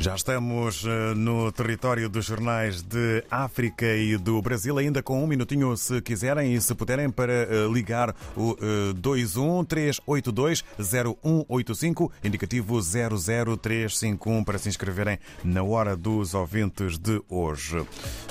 Já estamos eh, no território dos jornais de África e do Brasil, ainda com um minutinho, se quiserem e se puderem, para eh, ligar o 213820185, eh, indicativo 00351, para se inscreverem na hora dos ouvintes de hoje.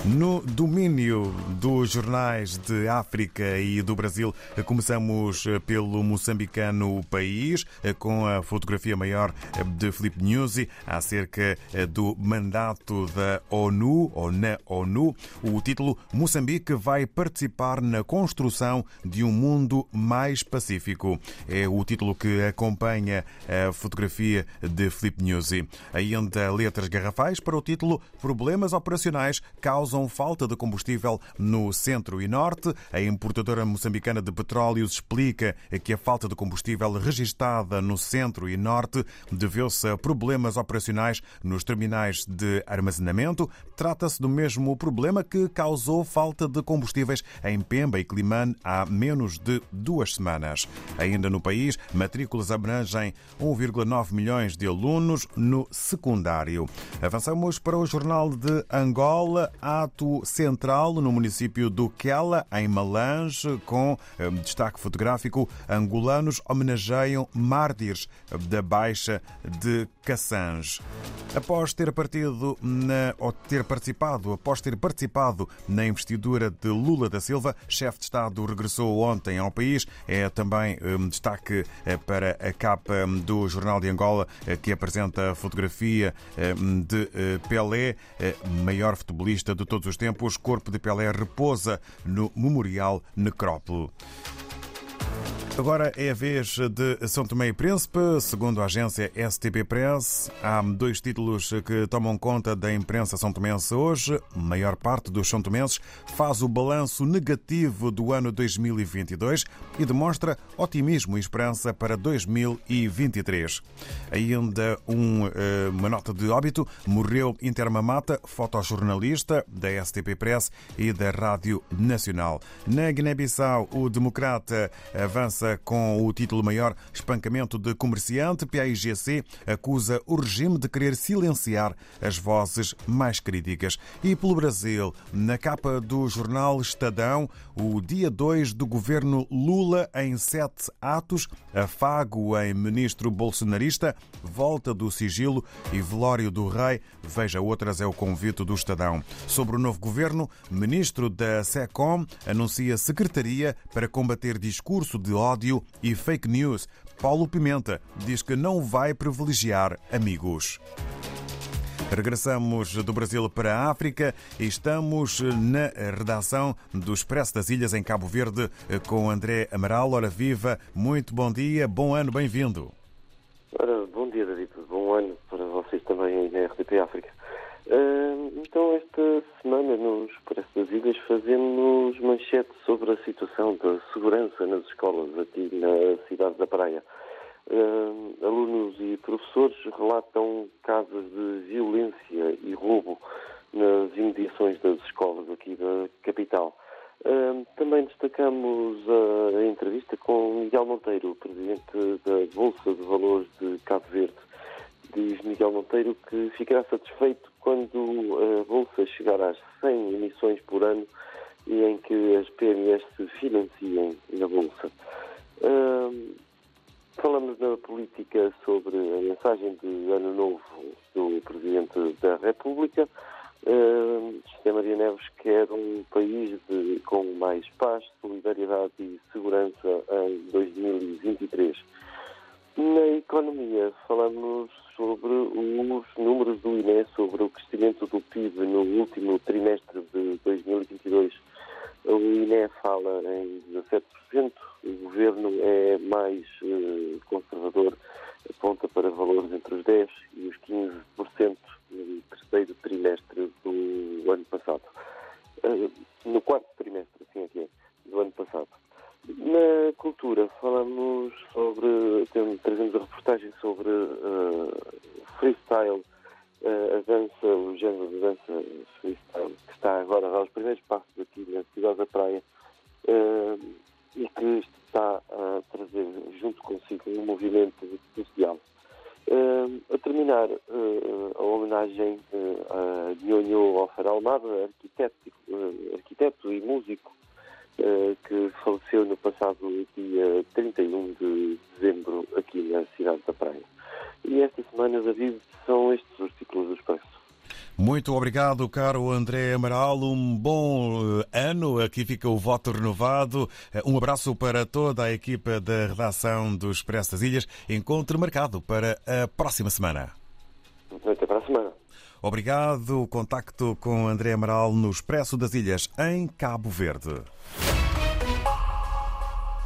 No domínio dos jornais de África e do Brasil, começamos pelo moçambicano País, com a fotografia maior de Felipe Nuzzi acerca do mandato da ONU ou na ONU. O título Moçambique vai participar na construção de um mundo mais pacífico. É o título que acompanha a fotografia de Felipe Nuzzi. Ainda letras garrafais para o título Problemas operacionais causam falta de combustível no centro e norte. A importadora moçambicana de petróleos explica que a falta de combustível registada no centro e norte deveu-se a problemas operacionais nos terminais de armazenamento. Trata-se do mesmo problema que causou falta de combustíveis em Pemba e Climane há menos de duas semanas. Ainda no país, matrículas abrangem 1,9 milhões de alunos no secundário. Avançamos para o Jornal de Angola, ato central no município do Quela, em Malange, com eh, destaque fotográfico. Angolanos homenageiam mártires da Baixa de Cassange. Após ter partido na, ou ter participado, após ter participado na investidura de Lula da Silva, chefe de Estado regressou ontem ao país. É também um destaque eh, para a capa hum, do Jornal de Angola, eh, que apresenta a fotografia hum, de eh, Pelé, maior futebolista de todos os tempos. Corpo de Pelé repousa no Memorial Necrópole. Agora é a vez de São Tomé e Príncipe. Segundo a agência STP Press, há dois títulos que tomam conta da imprensa são tomense hoje. A maior parte dos são tomenses faz o balanço negativo do ano 2022 e demonstra otimismo e esperança para 2023. Ainda um, eh, uma nota de óbito. Morreu Intermamata, fotojornalista da STP Press e da Rádio Nacional. Na Guiné-Bissau, o democrata avança com o título maior Espancamento de Comerciante. PAIGC acusa o regime de querer silenciar as vozes mais críticas. E pelo Brasil, na capa do jornal Estadão, o dia 2 do governo Lula em sete atos, afago em ministro bolsonarista, volta do sigilo e velório do rei. Veja outras, é o convite do Estadão. Sobre o novo governo, ministro da SECOM anuncia secretaria para combater discurso de ódio ódio e fake news. Paulo Pimenta diz que não vai privilegiar amigos. Regressamos do Brasil para a África e estamos na redação do Expresso das Ilhas em Cabo Verde com André Amaral. Ora viva, muito bom dia, bom ano, bem-vindo. Bom dia, David. Bom ano para vocês também na RDP África. Então, esta semana no Expresso das Ilhas fazemos manchete sobre a situação da segurança nas escolas aqui na cidade da Praia. Alunos e professores relatam casos de violência e roubo nas imediações das escolas aqui da capital. Também destacamos a, entrevista com Miguel Monteiro, presidente da Bolsa de Valores de Cabo Verde. Diz Miguel Monteiro que ficará satisfeito quando a Bolsa chegar às 100 emissões por ano e em que as PMEs se financiem na Bolsa. Falamos na política sobre a mensagem de Ano Novo do Presidente da República. Uh, José Maria Neves quer um país de, com mais paz, solidariedade e segurança em 2023. Na economia, falamos sobre os números do INE sobre o crescimento do PIB no último trimestre de 2022. O INE fala em 17%, o governo é mais eh, conservador, aponta para valores entre os 10% e os 15% dança, o género de dança freestyle, que está agora a dar os primeiros passos aqui na cidade da Praia uh, e que está a trazer junto consigo um movimento social. Uh, a terminar, a homenagem a Nhonho Alfer Almada, arquiteto, arquiteto e músico, que faleceu no passado dia 31 de dezembro aqui na cidade da Praia. E esta semana, David, são estes versículos do Expresso. Muito obrigado, caro André Amaral. Um bom eh, ano. Aqui fica o voto renovado. Eh, um abraço para toda a equipa da redação do Expresso das Ilhas. Encontro marcado para a próxima semana. Até para a semana. Obrigado. Contacto com André Amaral no Expresso das Ilhas, em Cabo Verde.